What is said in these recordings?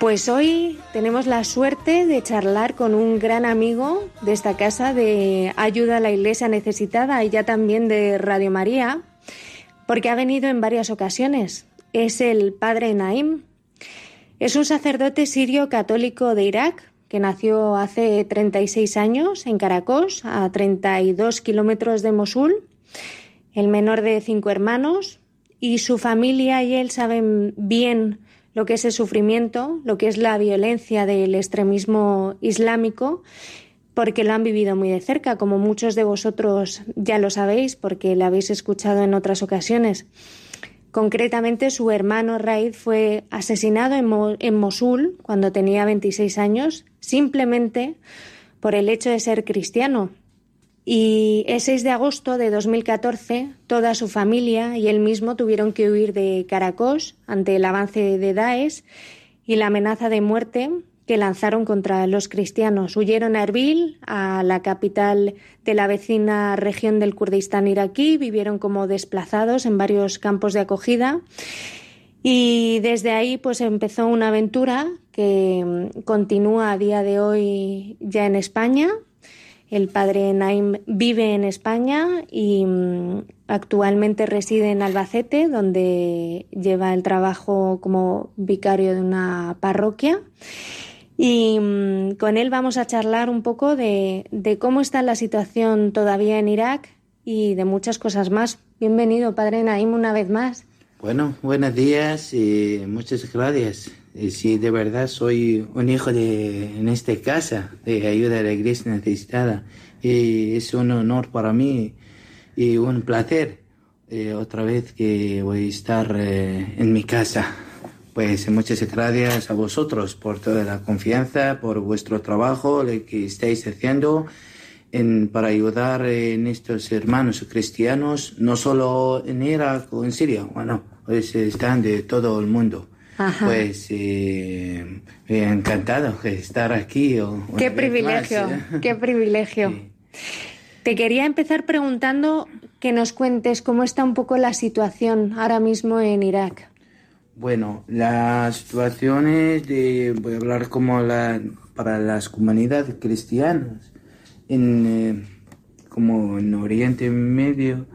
Pues hoy tenemos la suerte de charlar con un gran amigo de esta casa de Ayuda a la Iglesia Necesitada y ya también de Radio María, porque ha venido en varias ocasiones. Es el padre Naim. Es un sacerdote sirio católico de Irak que nació hace 36 años en Caracos, a 32 kilómetros de Mosul, el menor de cinco hermanos, y su familia y él saben bien lo que es el sufrimiento, lo que es la violencia del extremismo islámico, porque lo han vivido muy de cerca, como muchos de vosotros ya lo sabéis, porque lo habéis escuchado en otras ocasiones. Concretamente, su hermano Raid fue asesinado en, Mosul cuando tenía 26 años, simplemente por el hecho de ser cristiano, y el 6 de agosto de 2014, toda su familia y él mismo tuvieron que huir de Caracos ante el avance de Daesh y la amenaza de muerte que lanzaron contra los cristianos. Huyeron a Erbil, a la capital de la vecina región del Kurdistán iraquí, vivieron como desplazados en varios campos de acogida y desde ahí pues empezó una aventura que continúa a día de hoy ya en España el padre Naim vive en España y mm, actualmente reside en Albacete, donde lleva el trabajo como vicario de una parroquia. Y mm, con él vamos a charlar un poco de, cómo está la situación todavía en Irak y de muchas cosas más. Bienvenido, padre Naim, una vez más. Bueno, buenos días y muchas gracias. Si de verdad soy un hijo de, en esta casa, de ayuda a la iglesia necesitada. Y es un honor para mí y un placer eh, otra vez que voy a estar eh, en mi casa. Pues muchas gracias a vosotros por toda la confianza, por vuestro trabajo, que estáis haciendo en, para ayudar en estos hermanos cristianos, no solo en Irak o en Siria, bueno, pues están de todo el mundo. Pues eh, encantado de estar aquí. qué privilegio, qué privilegio. Te quería empezar preguntando que nos cuentes cómo está un poco la situación ahora mismo en Irak. Bueno, la situación es de, voy a hablar como la, para las comunidades cristianas, en, eh, como en Oriente Medio,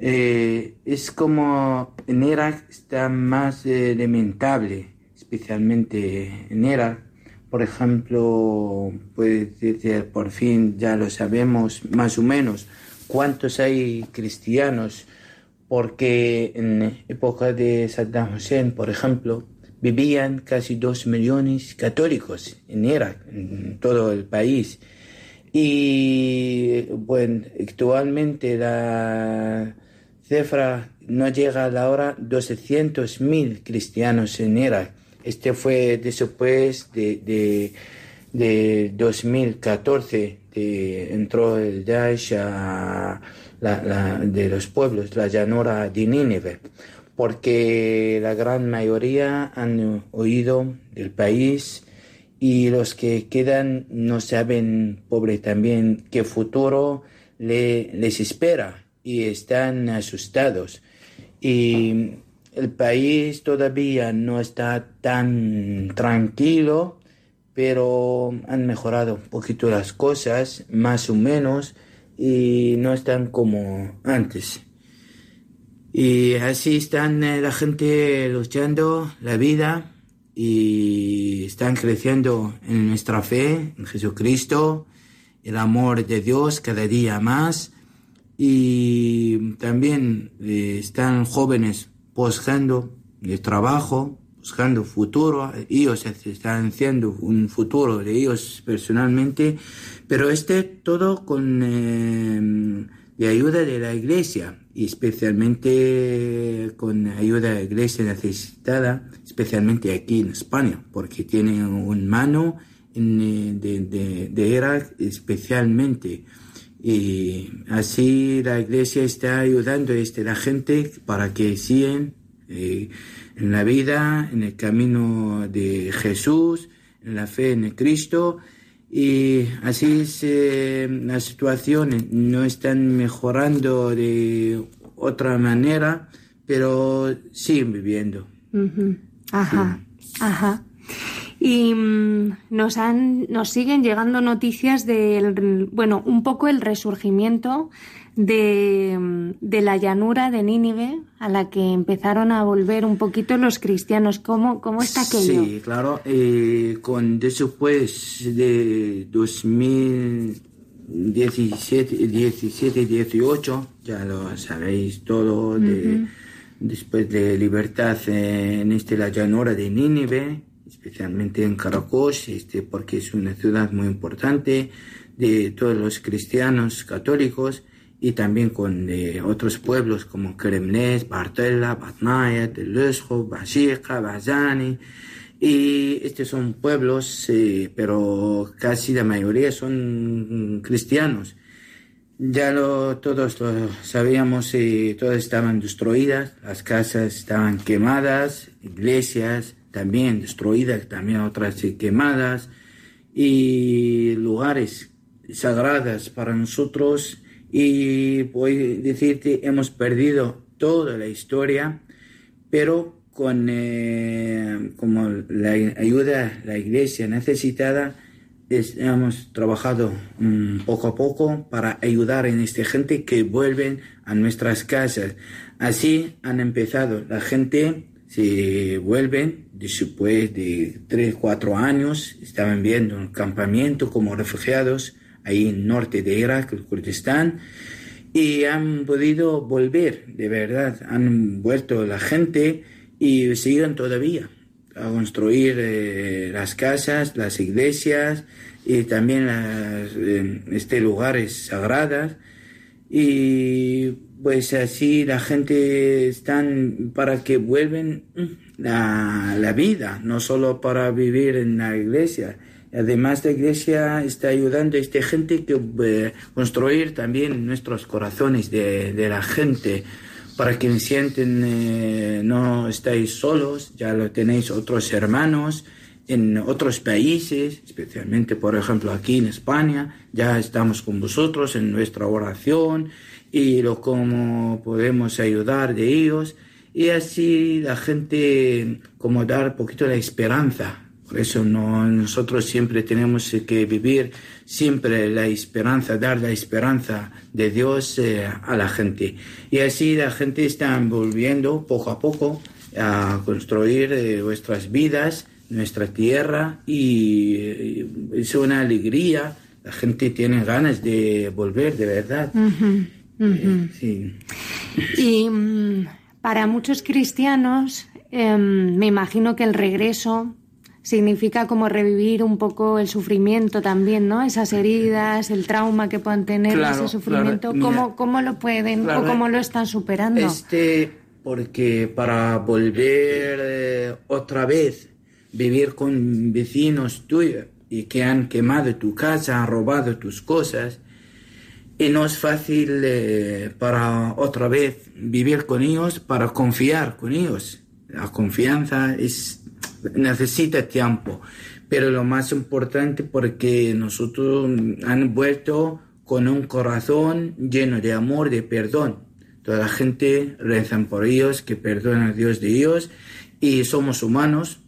eh, es como en Irak está más eh, lamentable, especialmente en Irak. Por ejemplo, puede decir, por fin ya lo sabemos más o menos, cuántos hay cristianos, porque en época de Saddam Hussein, por ejemplo, vivían casi dos millones católicos en Irak, en todo el país. Y bueno, actualmente la cifra no llega a la hora 200.000 cristianos en Irak. Este fue después de, de, 2014, de, entró el Daesh a la, de los pueblos, la llanura de Nínive, porque la gran mayoría han huido del país y los que quedan no saben, pobre también, qué futuro le, les espera y están asustados. Y el país todavía no está tan tranquilo, pero han mejorado un poquito las cosas, más o menos, y no están como antes. Y así están eh, la gente luchando la vida y están creciendo en nuestra fe, en Jesucristo, el amor de Dios cada día más y también eh, están jóvenes buscando trabajo, buscando futuro, ellos están haciendo un futuro de ellos personalmente, pero este todo con eh, ayuda de la iglesia y especialmente con ayuda de la iglesia necesitada, especialmente aquí en España, porque tienen un mano eh, de, de, de Irak especialmente y así la iglesia está ayudando a este, la gente para que sigan eh, en la vida, en el camino de Jesús, en la fe en Cristo. Y así se, las situaciones no están mejorando de otra manera, pero siguen viviendo. Ajá, ajá. Y mm, nos han, nos siguen llegando noticias del, bueno, un poco el resurgimiento de, de, la llanura de Nínive a la que empezaron a volver un poquito los cristianos. ¿Cómo, cómo está aquello? Sí, claro. Eh, con después de 2017, 17, 18, ya lo sabéis todo, de, después de libertad en este, la llanura de Nínive, especialmente en Caracos, este, porque es una ciudad muy importante de todos los cristianos católicos y también con eh, otros pueblos como Kremnes, Bartella, Batnaya, Telesco, Bashika, Bazani. Y estos son pueblos, eh, pero casi la mayoría son cristianos. Ya lo, todos lo sabíamos, eh, todas estaban destruidas, las casas estaban quemadas, iglesias también destruidas, también otras quemadas, y lugares sagrados para nosotros y voy a decirte, hemos perdido toda la historia, pero con eh, como la ayuda la iglesia necesitada, hemos trabajado um, poco a poco para ayudar en esta gente que vuelven a nuestras casas. Así han empezado. La gente se vuelven después de tres, cuatro años, estaban viendo un campamento como refugiados ahí en norte de Irak, el Kurdistán, y han podido volver, de verdad, han vuelto la gente y siguen todavía a construir eh, las casas, las iglesias y también las, eh, este lugares sagrados y pues así la gente están para que vuelven la, la vida, no solo para vivir en la iglesia, Además, la iglesia está ayudando a esta gente que eh, construir también nuestros corazones de, de, la gente para que sienten eh, no estáis solos, ya lo tenéis otros hermanos en otros países, especialmente por ejemplo aquí en España, ya estamos con vosotros en nuestra oración y lo cómo podemos ayudar de ellos y así la gente como dar poquito de esperanza por eso no, nosotros siempre tenemos que vivir siempre la esperanza, dar la esperanza de Dios eh, a la gente. Y así la gente está volviendo poco a poco a construir eh, nuestras vidas, nuestra tierra y eh, es una alegría. La gente tiene ganas de volver, de verdad. Sí. Y mm, para muchos cristianos, em, me imagino que el regreso significa como revivir un poco el sufrimiento también, ¿no? Esas heridas, el trauma que puedan tener, ese sufrimiento, ¿cómo, lo pueden o cómo lo están superando? Este, porque para volver eh, otra vez, vivir con vecinos tuyos y que han quemado tu casa, han robado tus cosas, y no es fácil eh, para otra vez vivir con ellos, para confiar con ellos. La confianza es necesita tiempo, pero lo más importante porque nosotros han vuelto con un corazón lleno de amor, de perdón. Toda la gente reza por ellos, que perdonen a Dios de ellos y somos humanos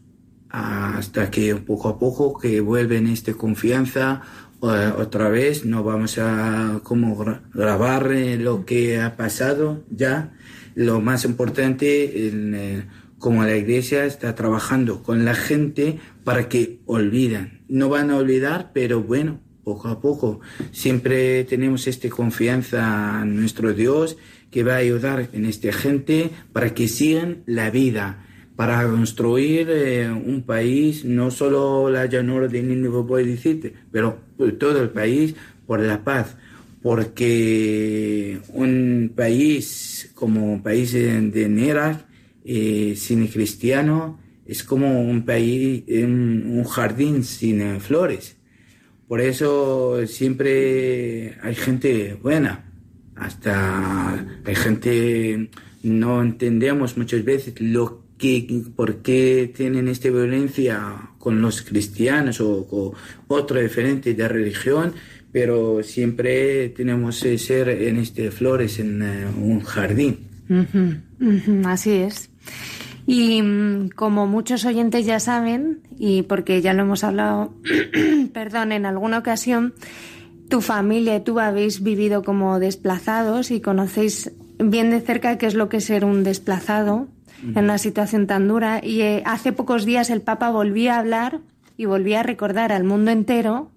hasta que poco a poco que vuelven esta confianza eh, otra vez no vamos a como grabar eh, lo que ha pasado ya lo más importante eh, como la iglesia está trabajando con la gente para que olviden. No van a olvidar, pero bueno, poco a poco. Siempre tenemos esta confianza en nuestro Dios que va a ayudar en esta gente para que sigan la vida, para construir eh, un país, no solo la llanura de Nínive, pero todo el país por la paz. Porque un país como país de, de eh, sin cristiano es como un país, un, jardín sin flores. Por eso siempre hay gente buena, hasta hay gente no entendemos muchas veces lo que, por qué tienen esta violencia con los cristianos o con otro diferente de religión, pero siempre tenemos que ser en este flores en eh, un jardín. Así es. Y mm, como muchos oyentes ya saben, y porque ya lo hemos hablado, perdón, en alguna ocasión, tu familia y tú habéis vivido como desplazados y conocéis bien de cerca qué es lo que es ser un desplazado en una situación tan dura. Y eh, hace pocos días el Papa volvía a hablar y volvía a recordar al mundo entero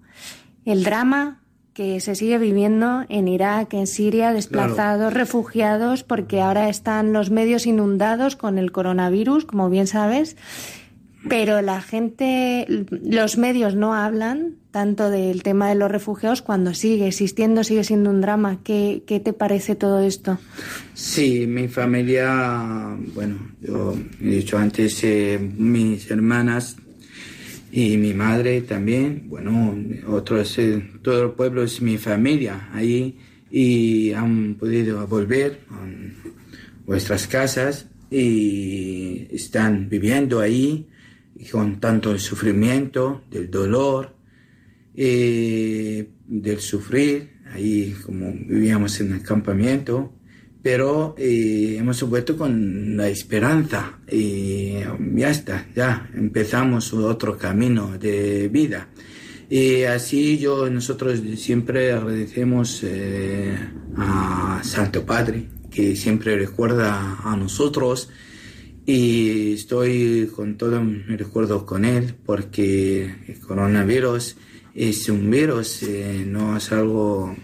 el drama que se sigue viviendo en Irak, en Siria, desplazados, refugiados, porque ahora están los medios inundados con el coronavirus, como bien sabes, pero la gente, los medios no hablan tanto del tema de los refugiados cuando sigue existiendo, sigue siendo un drama. ¿Qué, qué te parece todo esto? Sí, mi familia, bueno, yo he dicho antes, eh, mis hermanas y mi madre también, bueno, otros, eh, todo el pueblo es mi familia ahí y han podido volver a vuestras casas y están viviendo ahí con tanto sufrimiento, del dolor, eh, del sufrir, ahí como vivíamos en el campamento, pero eh, hemos vuelto con la esperanza y ya está, ya empezamos otro camino de vida. Y así yo, nosotros siempre agradecemos eh, a Santo Padre, que siempre recuerda a nosotros y estoy con todo mi recuerdo con él porque el coronavirus es un virus, eh, no es algo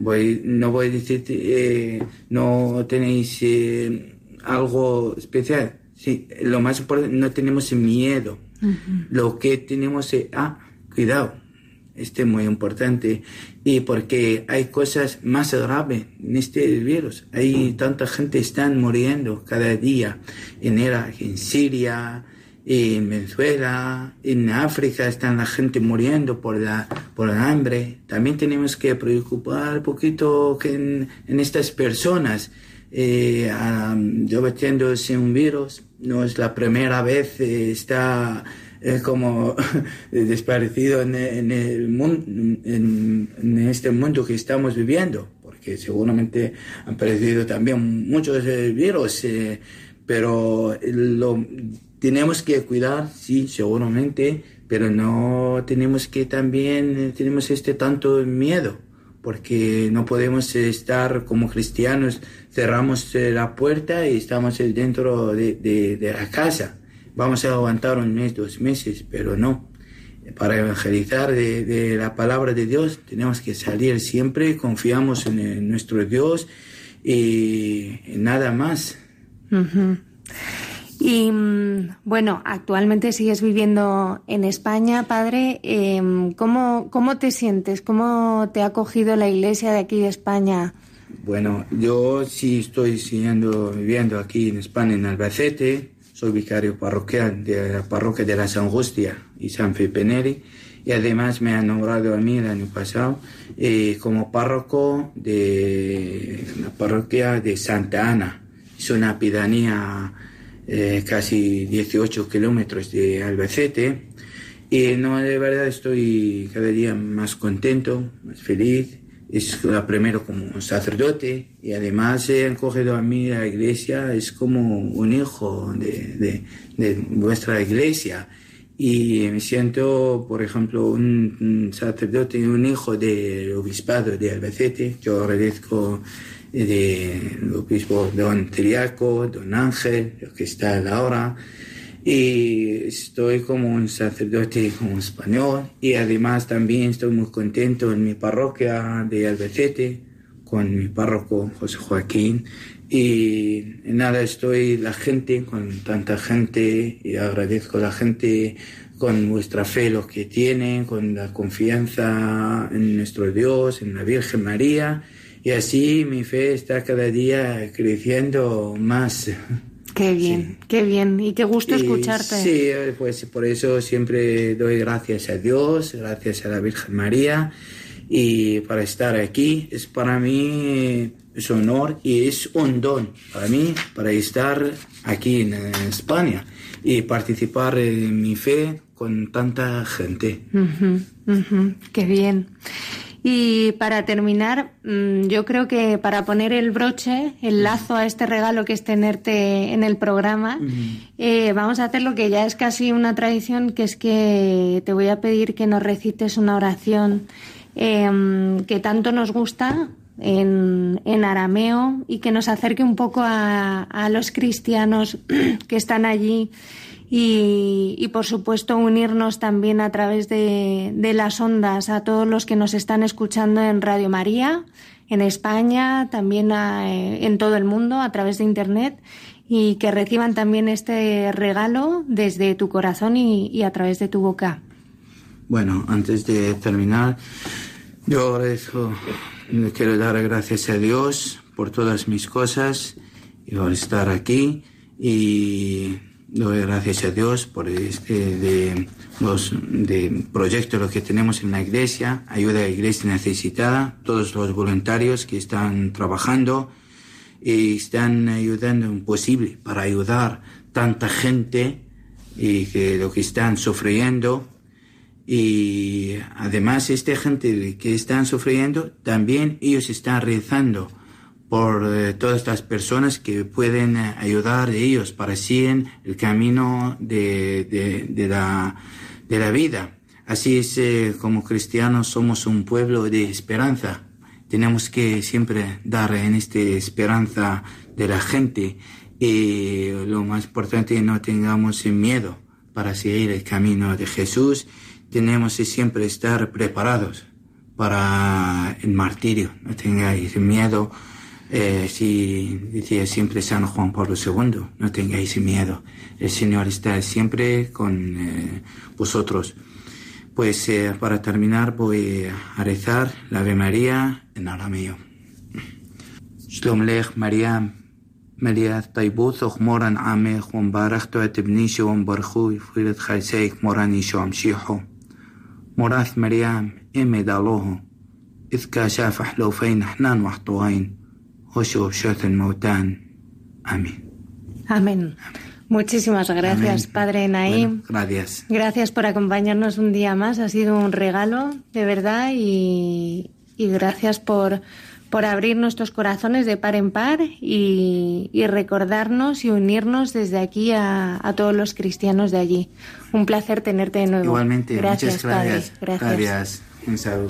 voy, no voy a decir, eh, no tenéis eh, algo especial. Sí, lo más importante, no tenemos miedo. Lo que tenemos es, ah, cuidado, este es muy importante. Y porque hay cosas más graves en este virus. Hay tanta gente están muriendo cada día en Irak, en Siria, en Venezuela, en África están la gente muriendo por la por el hambre. También tenemos que preocupar un poquito que en, estas personas. Eh, yo metiéndose un virus, no es la primera vez, eh, está eh, como desaparecido en, en, el mundo, en, este mundo que estamos viviendo, porque seguramente han perdido también muchos virus, eh, pero lo tenemos que cuidar, sí, seguramente, pero no tenemos que también, eh, tenemos este tanto miedo, porque no podemos estar como cristianos, cerramos eh, la puerta y estamos dentro de, de, la casa. Vamos a aguantar un mes, dos meses, pero no. Para evangelizar de, de la palabra de Dios tenemos que salir siempre, confiamos en, nuestro Dios y, nada más. Y mm, bueno, actualmente sigues viviendo en España, padre. Em, ¿cómo, ¿Cómo te sientes? ¿Cómo te ha acogido la iglesia de aquí de España? Bueno, yo sí estoy siguiendo viviendo aquí en España, en Albacete. Soy vicario parroquial de la parroquia de la San Angustia y San Felipe Neri. Y además me han nombrado a mí el año pasado eh, como párroco de la parroquia de Santa Ana. Es una pedanía eh, casi 18 kilómetros de Albacete. Y no, de verdad estoy cada día más contento, más feliz. Es primero como sacerdote y además he acogido a mí la iglesia, es como un hijo de, de, vuestra iglesia. Y me siento, por ejemplo, un, sacerdote y un hijo del obispado de Albacete. Yo agradezco del obispo don Triaco, don Ángel, que está ahora, y estoy como un sacerdote como español. Y además también estoy muy contento en mi parroquia de Albacete con mi párroco José Joaquín. Y nada estoy la gente con tanta gente y agradezco a la gente con vuestra fe lo que tienen con la confianza en nuestro Dios en la Virgen María. Y así mi fe está cada día creciendo más. Qué bien, qué bien. Y qué gusto escucharte. Sí, pues por eso siempre doy gracias a Dios, gracias a la Virgen María. Y para estar aquí es para mí es honor y es un don para mí para estar aquí en España y participar en mi fe con tanta gente. qué bien. Y para terminar, mm, yo creo que para poner el broche, el lazo a este regalo que es tenerte en el programa, eh, vamos a hacer lo que ya es casi una tradición, que es que te voy a pedir que nos recites una oración em, que tanto nos gusta en, en, arameo y que nos acerque un poco a, a los cristianos que están allí y, por supuesto unirnos también a través de, las ondas a todos los que nos están escuchando en Radio María, en España, también eh, en todo el mundo a través de Internet y que reciban también este regalo desde tu corazón y, a través de tu boca. Bueno, antes de terminar, yo agradezco, quiero dar gracias a Dios por todas mis cosas y por estar aquí y doy gracias a Dios por este de los de proyectos que tenemos en la iglesia, ayuda a la iglesia necesitada, todos los voluntarios que están trabajando y están ayudando en posible para ayudar tanta gente y que lo que están sufriendo. Y además esta gente que están sufriendo también ellos están rezando por eh, todas estas personas que pueden eh, ayudar a ellos para seguir el camino de, de, la, de la vida. Así es, eh, como cristianos somos un pueblo de esperanza. Tenemos que siempre dar en esta esperanza de la gente y lo más importante no tengamos miedo para seguir el camino de Jesús. Tenemos que siempre estar preparados para el martirio. No tengáis miedo eh, si decía siempre San Juan Pablo II, no tengáis miedo, el Señor está siempre con eh, vosotros. Pues eh, para terminar voy a rezar la Ave María en arameo. Shalom lech María, María طيبوث moran عامخ ومبارخت تبنيش ومبرخو يفيرت خيسيك موران يشو أمشيحو مراث مريم إمي دالوه إذ كاشاف لو فين حنان وحطوين Amén. Amén. Muchísimas gracias, Padre Naim. gracias. Gracias por acompañarnos un día más. Ha sido un regalo, de verdad, y, gracias por, por abrir nuestros corazones de par en par y, recordarnos y unirnos desde aquí a, todos los cristianos de allí. Un placer tenerte de nuevo. Igualmente, gracias, muchas gracias. Padre. Gracias. gracias. Un saludo.